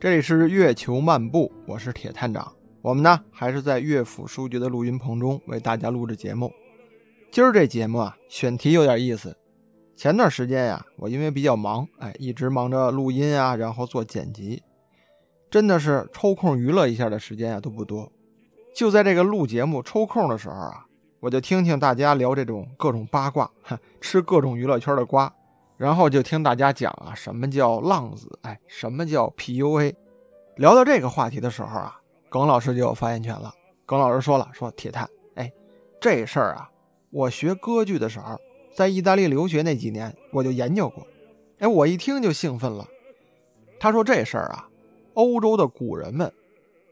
这里是月球漫步，我是铁探长。我们呢还是在乐府书局的录音棚中为大家录制节目。今儿这节目啊，选题有点意思。前段时间呀，我因为比较忙，哎，一直忙着录音啊，然后做剪辑，真的是抽空娱乐一下的时间啊都不多。就在这个录节目抽空的时候啊，我就听听大家聊这种各种八卦，吃各种娱乐圈的瓜。然后就听大家讲啊，什么叫浪子？哎，什么叫 PUA？聊到这个话题的时候啊，耿老师就有发言权了。耿老师说了，说铁探，哎，这事儿啊，我学歌剧的时候，在意大利留学那几年，我就研究过。哎，我一听就兴奋了。他说这事儿啊，欧洲的古人们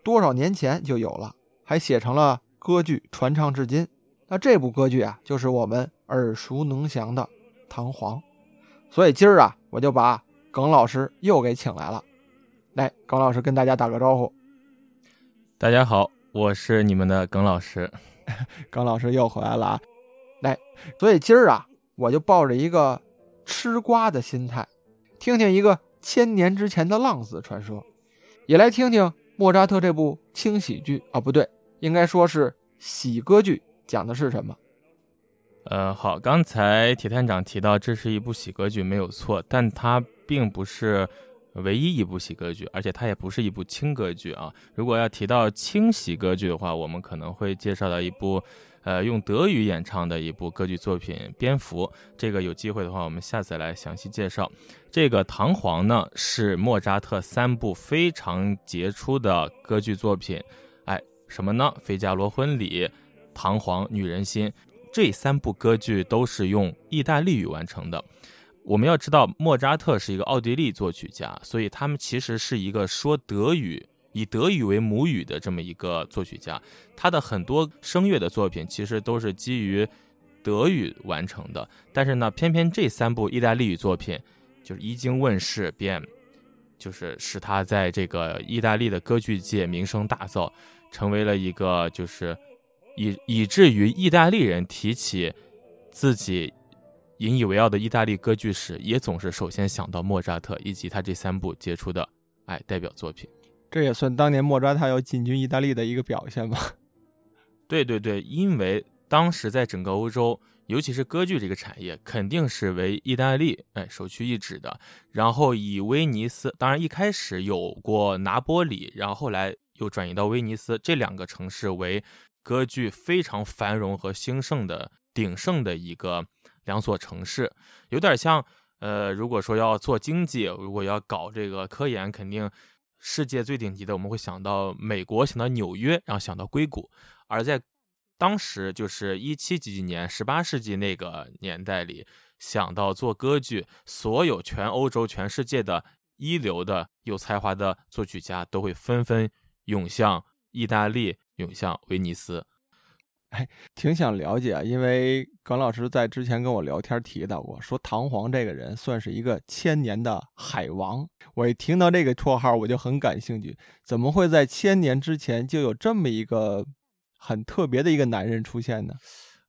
多少年前就有了，还写成了歌剧，传唱至今。那这部歌剧啊，就是我们耳熟能详的《唐璜》。所以今儿啊，我就把耿老师又给请来了。来，耿老师跟大家打个招呼。大家好，我是你们的耿老师。耿老师又回来了啊！来，所以今儿啊，我就抱着一个吃瓜的心态，听听一个千年之前的浪子传说，也来听听莫扎特这部轻喜剧啊，不对，应该说是喜歌剧，讲的是什么。呃，好，刚才铁探长提到这是一部喜歌剧，没有错，但它并不是唯一一部喜歌剧，而且它也不是一部轻歌剧啊。如果要提到轻喜歌剧的话，我们可能会介绍到一部，呃，用德语演唱的一部歌剧作品《蝙蝠》。这个有机会的话，我们下次来详细介绍。这个《唐璜》呢，是莫扎特三部非常杰出的歌剧作品。哎，什么呢？《费加罗婚礼》《唐璜》《女人心》。这三部歌剧都是用意大利语完成的。我们要知道，莫扎特是一个奥地利作曲家，所以他们其实是一个说德语、以德语为母语的这么一个作曲家。他的很多声乐的作品其实都是基于德语完成的。但是呢，偏偏这三部意大利语作品，就是一经问世，便就是使他在这个意大利的歌剧界名声大噪，成为了一个就是。以以至于意大利人提起自己引以为傲的意大利歌剧史，也总是首先想到莫扎特以及他这三部杰出的哎代表作品。这也算当年莫扎特要进军意大利的一个表现吧？对对对，因为当时在整个欧洲，尤其是歌剧这个产业，肯定是为意大利哎首屈一指的。然后以威尼斯，当然一开始有过拿波里，然后后来又转移到威尼斯这两个城市为。歌剧非常繁荣和兴盛的鼎盛的一个两所城市，有点像呃，如果说要做经济，如果要搞这个科研，肯定世界最顶级的，我们会想到美国，想到纽约，然后想到硅谷。而在当时，就是一七几几年，十八世纪那个年代里，想到做歌剧，所有全欧洲、全世界的一流的有才华的作曲家都会纷纷涌向意大利。涌向威尼斯，哎，挺想了解啊，因为耿老师在之前跟我聊天提到过，说唐璜这个人算是一个千年的海王。我一听到这个绰号，我就很感兴趣，怎么会在千年之前就有这么一个很特别的一个男人出现呢？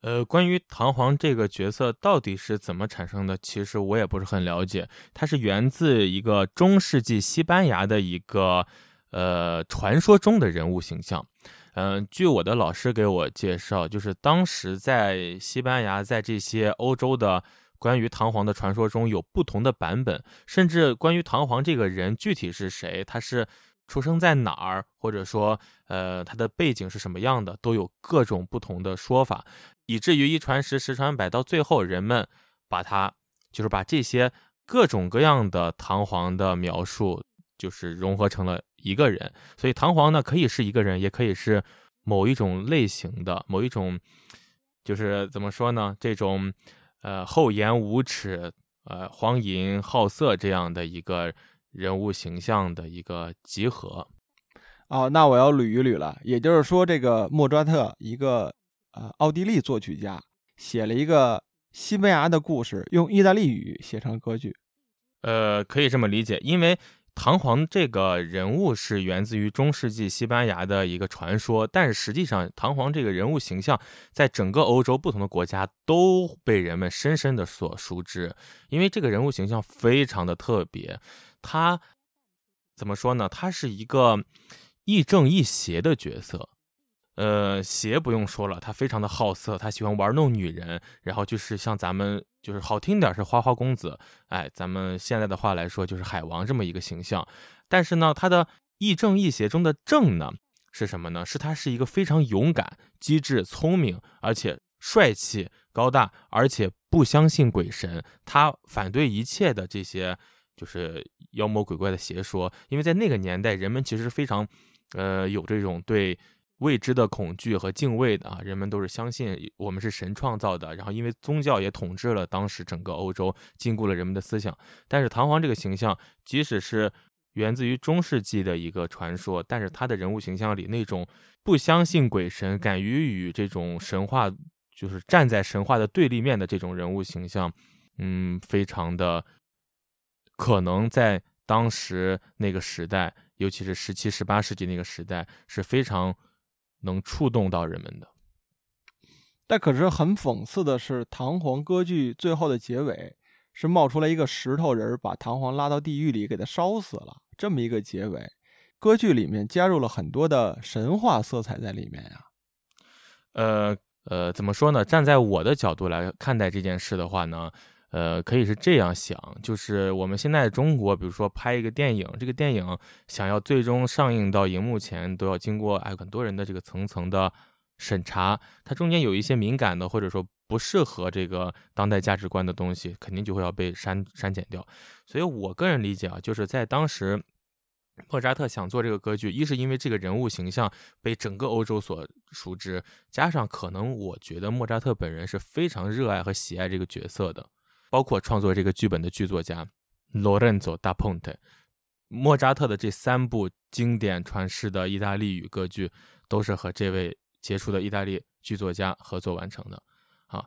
呃，关于唐璜这个角色到底是怎么产生的，其实我也不是很了解。他是源自一个中世纪西班牙的一个呃传说中的人物形象。嗯，据我的老师给我介绍，就是当时在西班牙，在这些欧洲的关于唐璜的传说中有不同的版本，甚至关于唐璜这个人具体是谁，他是出生在哪儿，或者说，呃，他的背景是什么样的，都有各种不同的说法，以至于一传十，十传百，到最后人们把他就是把这些各种各样的唐璜的描述。就是融合成了一个人，所以唐璜呢可以是一个人，也可以是某一种类型的某一种，就是怎么说呢？这种呃厚颜无耻、呃荒淫好色这样的一个人物形象的一个集合。哦，那我要捋一捋了。也就是说，这个莫扎特一个呃奥地利作曲家写了一个西班牙的故事，用意大利语写成歌剧。呃，可以这么理解，因为。唐璜这个人物是源自于中世纪西班牙的一个传说，但是实际上，唐璜这个人物形象在整个欧洲不同的国家都被人们深深的所熟知，因为这个人物形象非常的特别。他怎么说呢？他是一个亦正亦邪的角色。呃，邪不用说了，他非常的好色，他喜欢玩弄女人，然后就是像咱们就是好听点是花花公子，哎，咱们现在的话来说就是海王这么一个形象。但是呢，他的亦正亦邪中的正呢是什么呢？是他是一个非常勇敢、机智、聪明，而且帅气、高大，而且不相信鬼神，他反对一切的这些就是妖魔鬼怪的邪说，因为在那个年代，人们其实非常，呃，有这种对。未知的恐惧和敬畏的啊，人们都是相信我们是神创造的。然后，因为宗教也统治了当时整个欧洲，禁锢了人们的思想。但是，唐璜这个形象，即使是源自于中世纪的一个传说，但是他的人物形象里那种不相信鬼神、敢于与这种神话就是站在神话的对立面的这种人物形象，嗯，非常的可能在当时那个时代，尤其是十七、十八世纪那个时代，是非常。能触动到人们的，但可是很讽刺的是，唐皇歌剧最后的结尾是冒出来一个石头人，把唐皇拉到地狱里给他烧死了，这么一个结尾。歌剧里面加入了很多的神话色彩在里面呀。呃呃，怎么说呢？站在我的角度来看待这件事的话呢？呃，可以是这样想，就是我们现在中国，比如说拍一个电影，这个电影想要最终上映到荧幕前，都要经过哎很多人的这个层层的审查，它中间有一些敏感的或者说不适合这个当代价值观的东西，肯定就会要被删删减掉。所以我个人理解啊，就是在当时莫扎特想做这个歌剧，一是因为这个人物形象被整个欧洲所熟知，加上可能我觉得莫扎特本人是非常热爱和喜爱这个角色的。包括创作这个剧本的剧作家 Lorenzo da Ponte，莫扎特的这三部经典传世的意大利语歌剧，都是和这位杰出的意大利剧作家合作完成的。啊，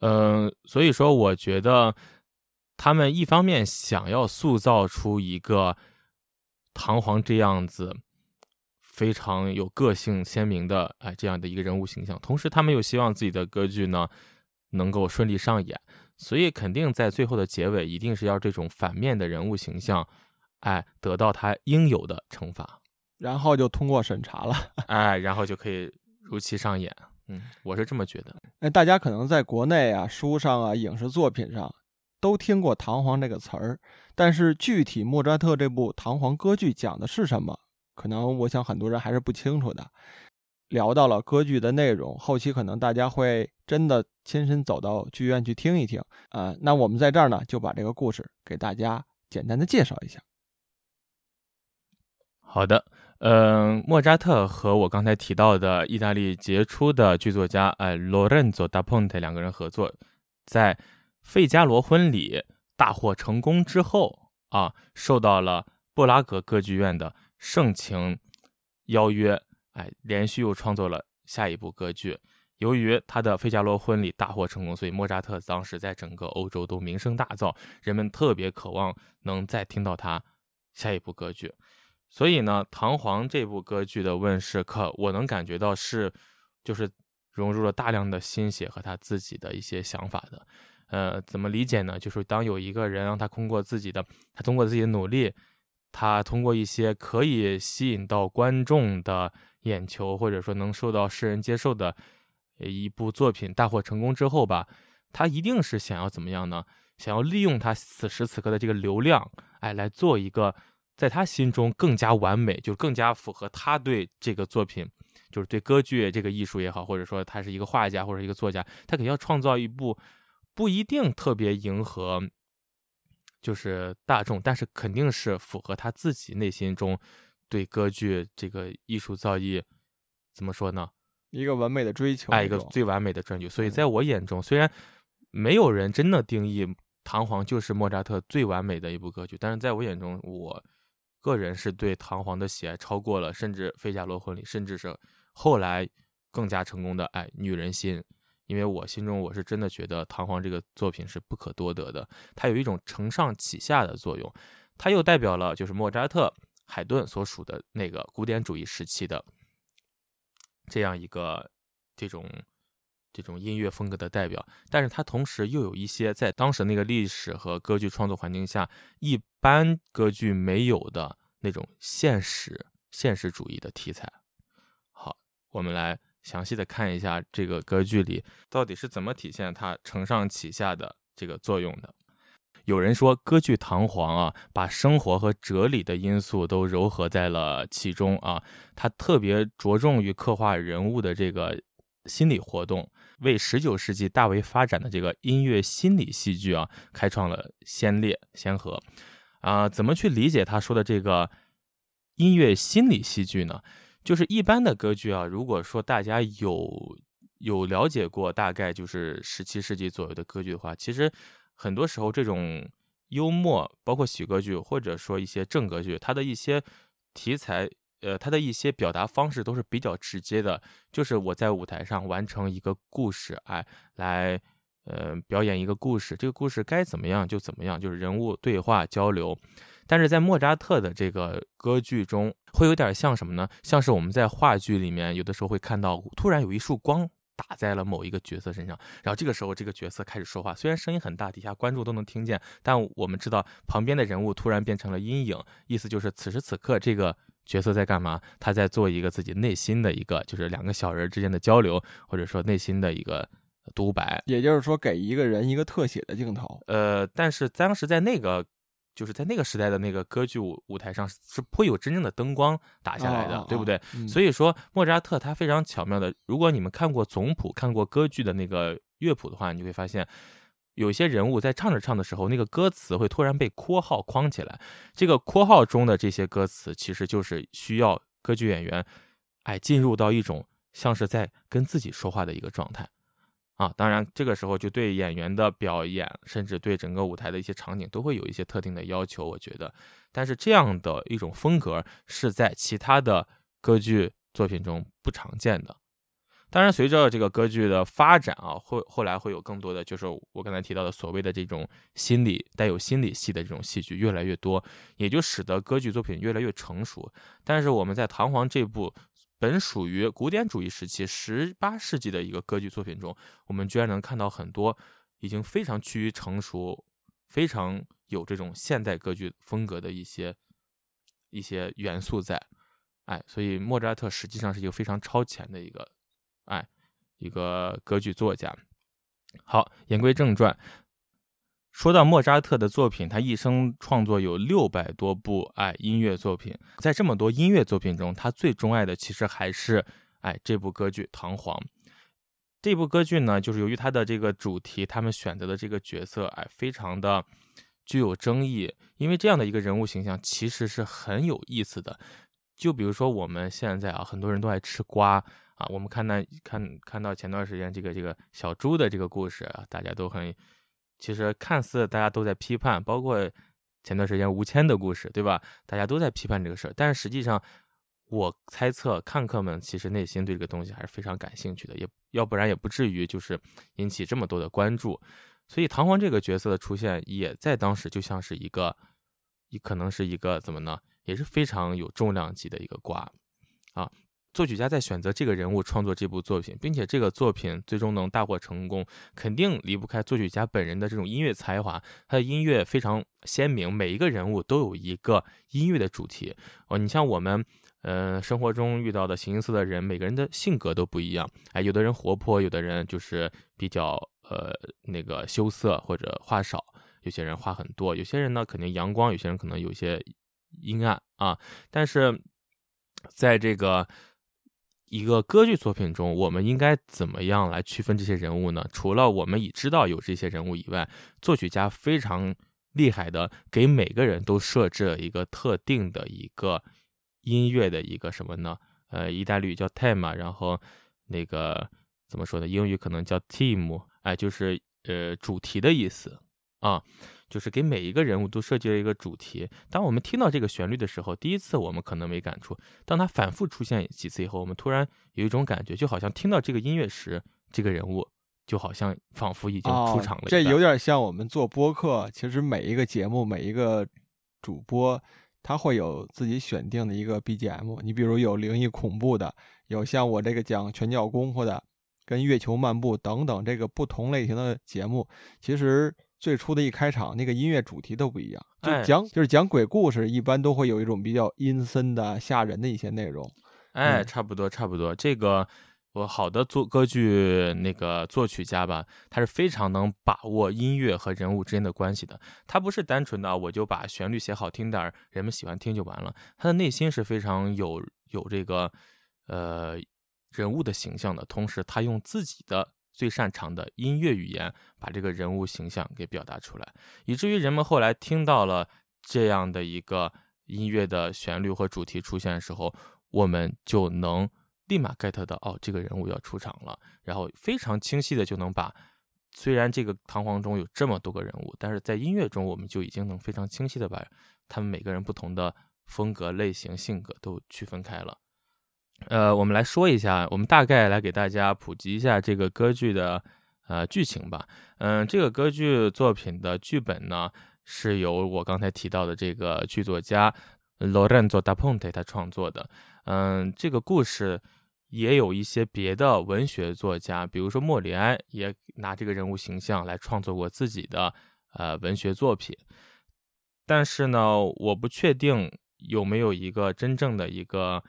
嗯，所以说我觉得他们一方面想要塑造出一个唐璜这样子非常有个性鲜明的哎这样的一个人物形象，同时他们又希望自己的歌剧呢能够顺利上演。所以肯定在最后的结尾，一定是要这种反面的人物形象，哎，得到他应有的惩罚，然后就通过审查了，哎，然后就可以如期上演。嗯，我是这么觉得。哎，大家可能在国内啊、书上啊、影视作品上都听过“唐璜”这个词儿，但是具体莫扎特这部《唐璜》歌剧讲的是什么，可能我想很多人还是不清楚的。聊到了歌剧的内容，后期可能大家会真的亲身走到剧院去听一听啊。那我们在这儿呢，就把这个故事给大家简单的介绍一下。好的，嗯，莫扎特和我刚才提到的意大利杰出的剧作家哎，Lorenzo da Ponte 两个人合作，在《费加罗婚礼》大获成功之后啊，受到了布拉格歌剧院的盛情邀约。哎，连续又创作了下一部歌剧。由于他的《费加罗婚礼》大获成功，所以莫扎特当时在整个欧洲都名声大噪，人们特别渴望能再听到他下一部歌剧。所以呢，《唐璜》这部歌剧的问世，可我能感觉到是，就是融入了大量的心血和他自己的一些想法的。呃，怎么理解呢？就是当有一个人让他通过自己的，他通过自己的努力，他通过一些可以吸引到观众的。眼球，或者说能受到世人接受的一部作品大获成功之后吧，他一定是想要怎么样呢？想要利用他此时此刻的这个流量，哎，来做一个在他心中更加完美，就更加符合他对这个作品，就是对歌剧这个艺术也好，或者说他是一个画家或者一个作家，他肯定要创造一部不一定特别迎合，就是大众，但是肯定是符合他自己内心中。对歌剧这个艺术造诣，怎么说呢？一个完美的追求，爱，一个最完美的追求。所以在我眼中，虽然没有人真的定义《唐璜》就是莫扎特最完美的一部歌剧，但是在我眼中，我个人是对《唐璜》的喜爱超过了甚至《费加罗婚礼》，甚至是后来更加成功的哎《女人心》，因为我心中我是真的觉得《唐璜》这个作品是不可多得的，它有一种承上启下的作用，它又代表了就是莫扎特。海顿所属的那个古典主义时期的这样一个这种这种音乐风格的代表，但是它同时又有一些在当时那个历史和歌剧创作环境下一般歌剧没有的那种现实现实主义的题材。好，我们来详细的看一下这个歌剧里到底是怎么体现它承上启下的这个作用的。有人说，歌剧《唐璜》啊，把生活和哲理的因素都糅合在了其中啊，它特别着重于刻画人物的这个心理活动，为十九世纪大为发展的这个音乐心理戏剧啊，开创了先烈先河。啊，怎么去理解他说的这个音乐心理戏剧呢？就是一般的歌剧啊，如果说大家有有了解过，大概就是十七世纪左右的歌剧的话，其实很多时候这种幽默，包括喜歌剧或者说一些正歌剧，它的一些题材，呃，它的一些表达方式都是比较直接的，就是我在舞台上完成一个故事，哎，来。呃，表演一个故事，这个故事该怎么样就怎么样，就是人物对话交流。但是在莫扎特的这个歌剧中，会有点像什么呢？像是我们在话剧里面有的时候会看到，突然有一束光打在了某一个角色身上，然后这个时候这个角色开始说话，虽然声音很大，底下观众都能听见，但我们知道旁边的人物突然变成了阴影，意思就是此时此刻这个角色在干嘛？他在做一个自己内心的一个，就是两个小人之间的交流，或者说内心的一个。独白，也就是说，给一个人一个特写的镜头。呃，但是当时在那个，就是在那个时代的那个歌剧舞舞台上，是不会有真正的灯光打下来的，对不对？所以说，莫扎特他非常巧妙的，如果你们看过总谱、看过歌剧的那个乐谱的话，你会发现，有些人物在唱着唱的时候，那个歌词会突然被括号框起来。这个括号中的这些歌词，其实就是需要歌剧演员，哎，进入到一种像是在跟自己说话的一个状态。啊，当然，这个时候就对演员的表演，甚至对整个舞台的一些场景，都会有一些特定的要求。我觉得，但是这样的一种风格是在其他的歌剧作品中不常见的。当然，随着这个歌剧的发展啊，后后来会有更多的，就是我刚才提到的所谓的这种心理带有心理戏的这种戏剧越来越多，也就使得歌剧作品越来越成熟。但是我们在《唐璜》这部。本属于古典主义时期十八世纪的一个歌剧作品中，我们居然能看到很多已经非常趋于成熟、非常有这种现代歌剧风格的一些一些元素在。哎，所以莫扎特实际上是一个非常超前的一个哎一个歌剧作家。好，言归正传。说到莫扎特的作品，他一生创作有六百多部哎音乐作品，在这么多音乐作品中，他最钟爱的其实还是哎这部歌剧《唐璜》。这部歌剧呢，就是由于它的这个主题，他们选择的这个角色哎非常的具有争议，因为这样的一个人物形象其实是很有意思的。就比如说我们现在啊，很多人都爱吃瓜啊，我们看到看看到前段时间这个这个小猪的这个故事啊，大家都很。其实看似大家都在批判，包括前段时间吴谦的故事，对吧？大家都在批判这个事儿，但是实际上，我猜测看客们其实内心对这个东西还是非常感兴趣的，也要不然也不至于就是引起这么多的关注。所以唐璜这个角色的出现，也在当时就像是一个，也可能是一个怎么呢？也是非常有重量级的一个瓜啊。作曲家在选择这个人物创作这部作品，并且这个作品最终能大获成功，肯定离不开作曲家本人的这种音乐才华。他的音乐非常鲜明，每一个人物都有一个音乐的主题。哦，你像我们，呃，生活中遇到的形形色色的人，每个人的性格都不一样。哎，有的人活泼，有的人就是比较呃那个羞涩或者话少，有些人话很多，有些人呢肯定阳光，有些人可能有些阴暗啊。但是在这个一个歌剧作品中，我们应该怎么样来区分这些人物呢？除了我们已知道有这些人物以外，作曲家非常厉害的，给每个人都设置了一个特定的一个音乐的一个什么呢？呃，意大利语叫 theme，然后那个怎么说呢？英语可能叫 theme，哎，就是呃主题的意思啊。就是给每一个人物都设计了一个主题。当我们听到这个旋律的时候，第一次我们可能没感触。当它反复出现几次以后，我们突然有一种感觉，就好像听到这个音乐时，这个人物就好像仿佛已经出场了。这有点像我们做播客，其实每一个节目、每一个主播，他会有自己选定的一个 BGM。你比如有灵异恐怖的，有像我这个讲拳脚功夫的，跟月球漫步等等这个不同类型的节目，其实。最初的一开场那个音乐主题都不一样，就哎讲就是讲鬼故事，一般都会有一种比较阴森的、吓人的一些内容。哎，嗯差不多，差不多。这个我好的作歌剧那个作曲家吧，他是非常能把握音乐和人物之间的关系的。他不是单纯的我就把旋律写好听点儿，人们喜欢听就完了。他的内心是非常有有这个呃人物的形象的，同时他用自己的最擅长的音乐语言把这个人物形象给表达出来，以至于人们后来听到了这样的一个音乐的旋律和主题出现的时候，我们就能立马 get 到哦，这个人物要出场了，然后非常清晰的就能把。虽然这个堂皇中有这么多个人物，但是在音乐中我们就已经能非常清晰的把他们每个人不同的风格、类型、性格都区分开了。呃，我们来说一下，我们大概来给大家普及一下这个歌剧的呃剧情吧。嗯、这个歌剧作品的剧本呢是由我刚才提到的这个剧作家 Lorenzo da Ponte 他创作的。嗯，这个故事也有一些别的文学作家，比如说莫里埃也拿这个人物形象来创作过自己的呃文学作品。但是呢，我不确定有没有一个真正的一个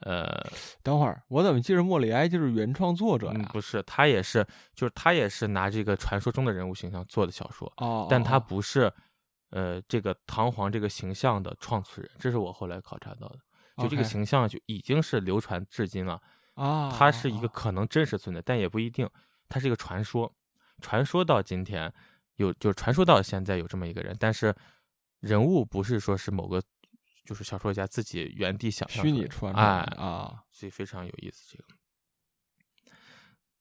呃，等会儿，我怎么记着莫里埃就是原创作者呀？嗯不是，他也是，就是他也是拿这个传说中的人物形象做的小说，哦，但他哦不是呃这个唐皇这个形象的创始人，这是我后来考察到的。就这个形象就已经是流传至今了，啊，它是一个啊可能真实存在，但也不一定，它是一个传说，传说到今天有，就是传说到现在有这么一个人，但是人物不是说是某个就是小说家自己原地想象虚拟传出来哎啊，所以非常有意思这个。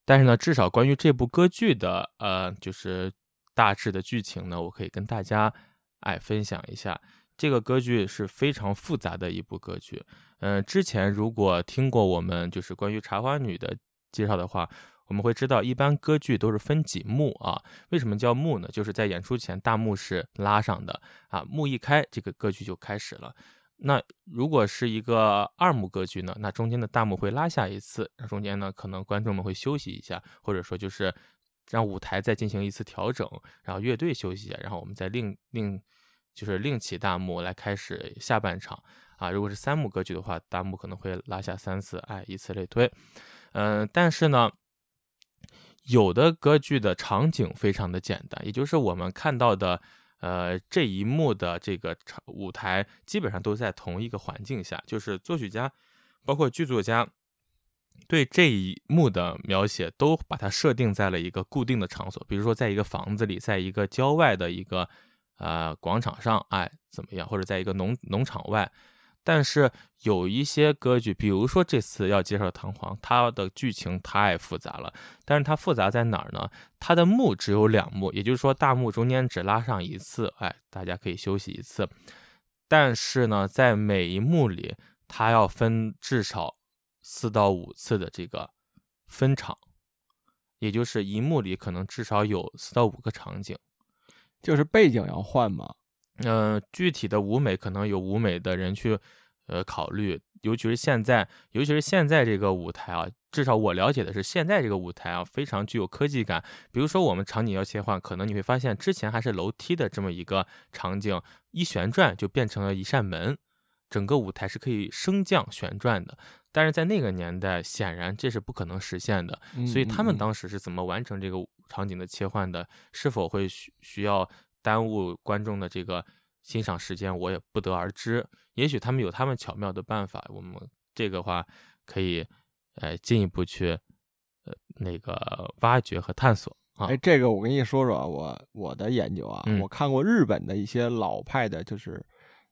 但是呢，至少关于这部歌剧的呃，就是大致的剧情呢，我可以跟大家哎分享一下。这个歌剧是非常复杂的一部歌剧。嗯、之前如果听过我们就是关于《茶花女》的介绍的话，我们会知道，一般歌剧都是分几幕啊。为什么叫幕呢？就是在演出前大幕是拉上的啊，幕一开，这个歌剧就开始了。那如果是一个二幕歌剧呢，那中间的大幕会拉下一次，那中间呢可能观众们会休息一下，或者说就是让舞台再进行一次调整，然后乐队休息一下，然后我们再另另就是另起大幕来开始下半场啊。如果是三幕歌剧的话，大幕可能会拉下三次，哎，以此类推。嗯、但是呢，有的歌剧的场景非常的简单，也就是我们看到的。呃，这一幕的这个场舞台基本上都在同一个环境下，就是作曲家，包括剧作家，对这一幕的描写都把它设定在了一个固定的场所，比如说在一个房子里，在一个郊外的一个呃广场上，哎，怎么样，或者在一个农农场外。但是有一些歌剧，比如说这次要介绍《唐璜》，它的剧情太复杂了。但是它复杂在哪儿呢？它的幕只有两幕，也就是说大幕中间只拉上一次，哎，大家可以休息一次。但是呢，在每一幕里，它要分至少四到五次的这个分场，也就是一幕里可能至少有四到五个场景。就是背景要换嘛。嗯、具体的舞美可能有舞美的人去呃考虑，尤其是现在，尤其是现在这个舞台啊，至少我了解的是，现在这个舞台啊非常具有科技感。比如说我们场景要切换，可能你会发现之前还是楼梯的这么一个场景，一旋转就变成了一扇门，整个舞台是可以升降旋转的。但是在那个年代，显然这是不可能实现的。嗯所以他们当时是怎么完成这个场景的切换的？是否会需需要耽误观众的这个欣赏时间，我也不得而知。也许他们有他们巧妙的办法，我们这个话可以呃进一步去呃那个挖掘和探索啊。哎，这个我跟你说说啊，我我的研究啊，嗯我看过日本的一些老派的，就是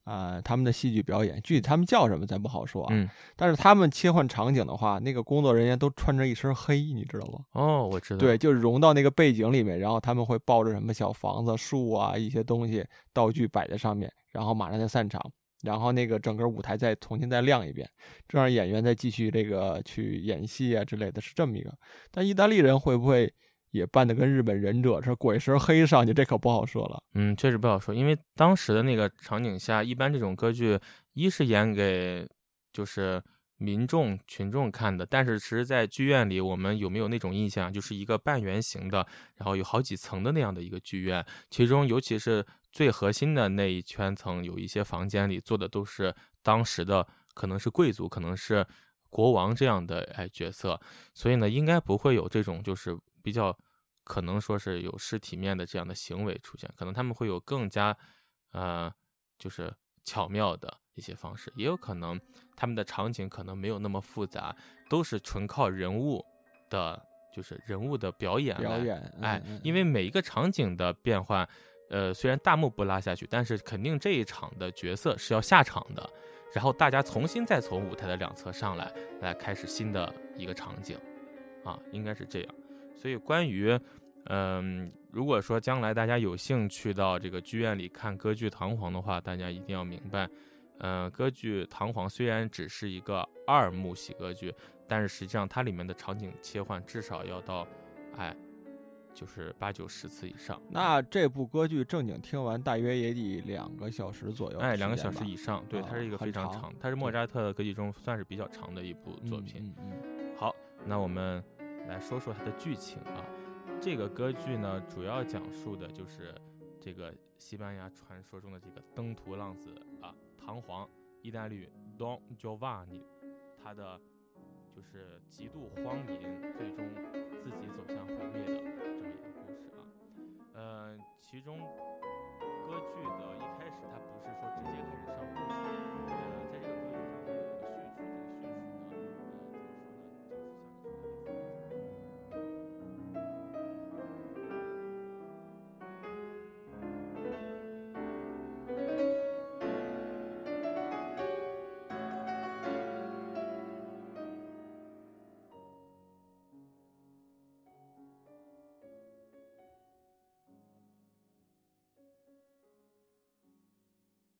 呃他们的戏剧表演，具体他们叫什么咱不好说啊。嗯，但是他们切换场景的话，那个工作人员都穿着一身黑，你知道吗？哦，我知道。对，，就是融到那个背景里面，然后他们会抱着什么小房子、树啊一些东西道具摆在上面，然后马上就散场，然后那个整个舞台再重新再亮一遍，这样演员再继续这个去演戏啊之类的，是这么一个。但意大利人会不会也扮的跟日本忍者似的，裹一身黑上去？这可不好说了。嗯，确实不好说，因为当时的那个场景下，一般这种歌剧，一是演给就是民众群众看的。但是其实，在剧院里，我们有没有那种印象，就是一个半圆形的，然后有好几层的那样的一个剧院，其中尤其是最核心的那一圈层，有一些房间里坐的都是当时的，可能是贵族，可能是国王这样的哎角色，所以呢，应该不会有这种就是比较可能说是有失体面的这样的行为出现，可能他们会有更加呃就是巧妙的一些方式，也有可能他们的场景可能没有那么复杂，都是纯靠人物的，就是人物的表演来表演，哎嗯，因为每一个场景的变换，呃，虽然大幕不拉下去，但是肯定这一场的角色是要下场的，然后大家重新再从舞台的两侧上来，来开始新的一个场景，啊，应该是这样。所以关于，嗯、如果说将来大家有兴趣到这个剧院里看歌剧《唐璜》的话，大家一定要明白，呃，歌剧《唐璜》虽然只是一个二幕喜歌剧，但是实际上它里面的场景切换至少要到，哎，就是八九十次以上。那这部歌剧正经听完，大约也得两个小时左右。哎，两个小时以。上，对，啊它是一个非常长，它是莫扎特的歌剧中算是比较长的一部作品。嗯嗯嗯好，那我们来说说它的剧情啊。这个歌剧呢，主要讲述的就是这个西班牙传说中的这个登徒浪子啊，唐皇意大利 Don Giovanni，他的就是极度荒淫，最终自己走向毁灭的这么一个故事啊。呃，其中歌剧的一开始，它不是说直接开始上故事。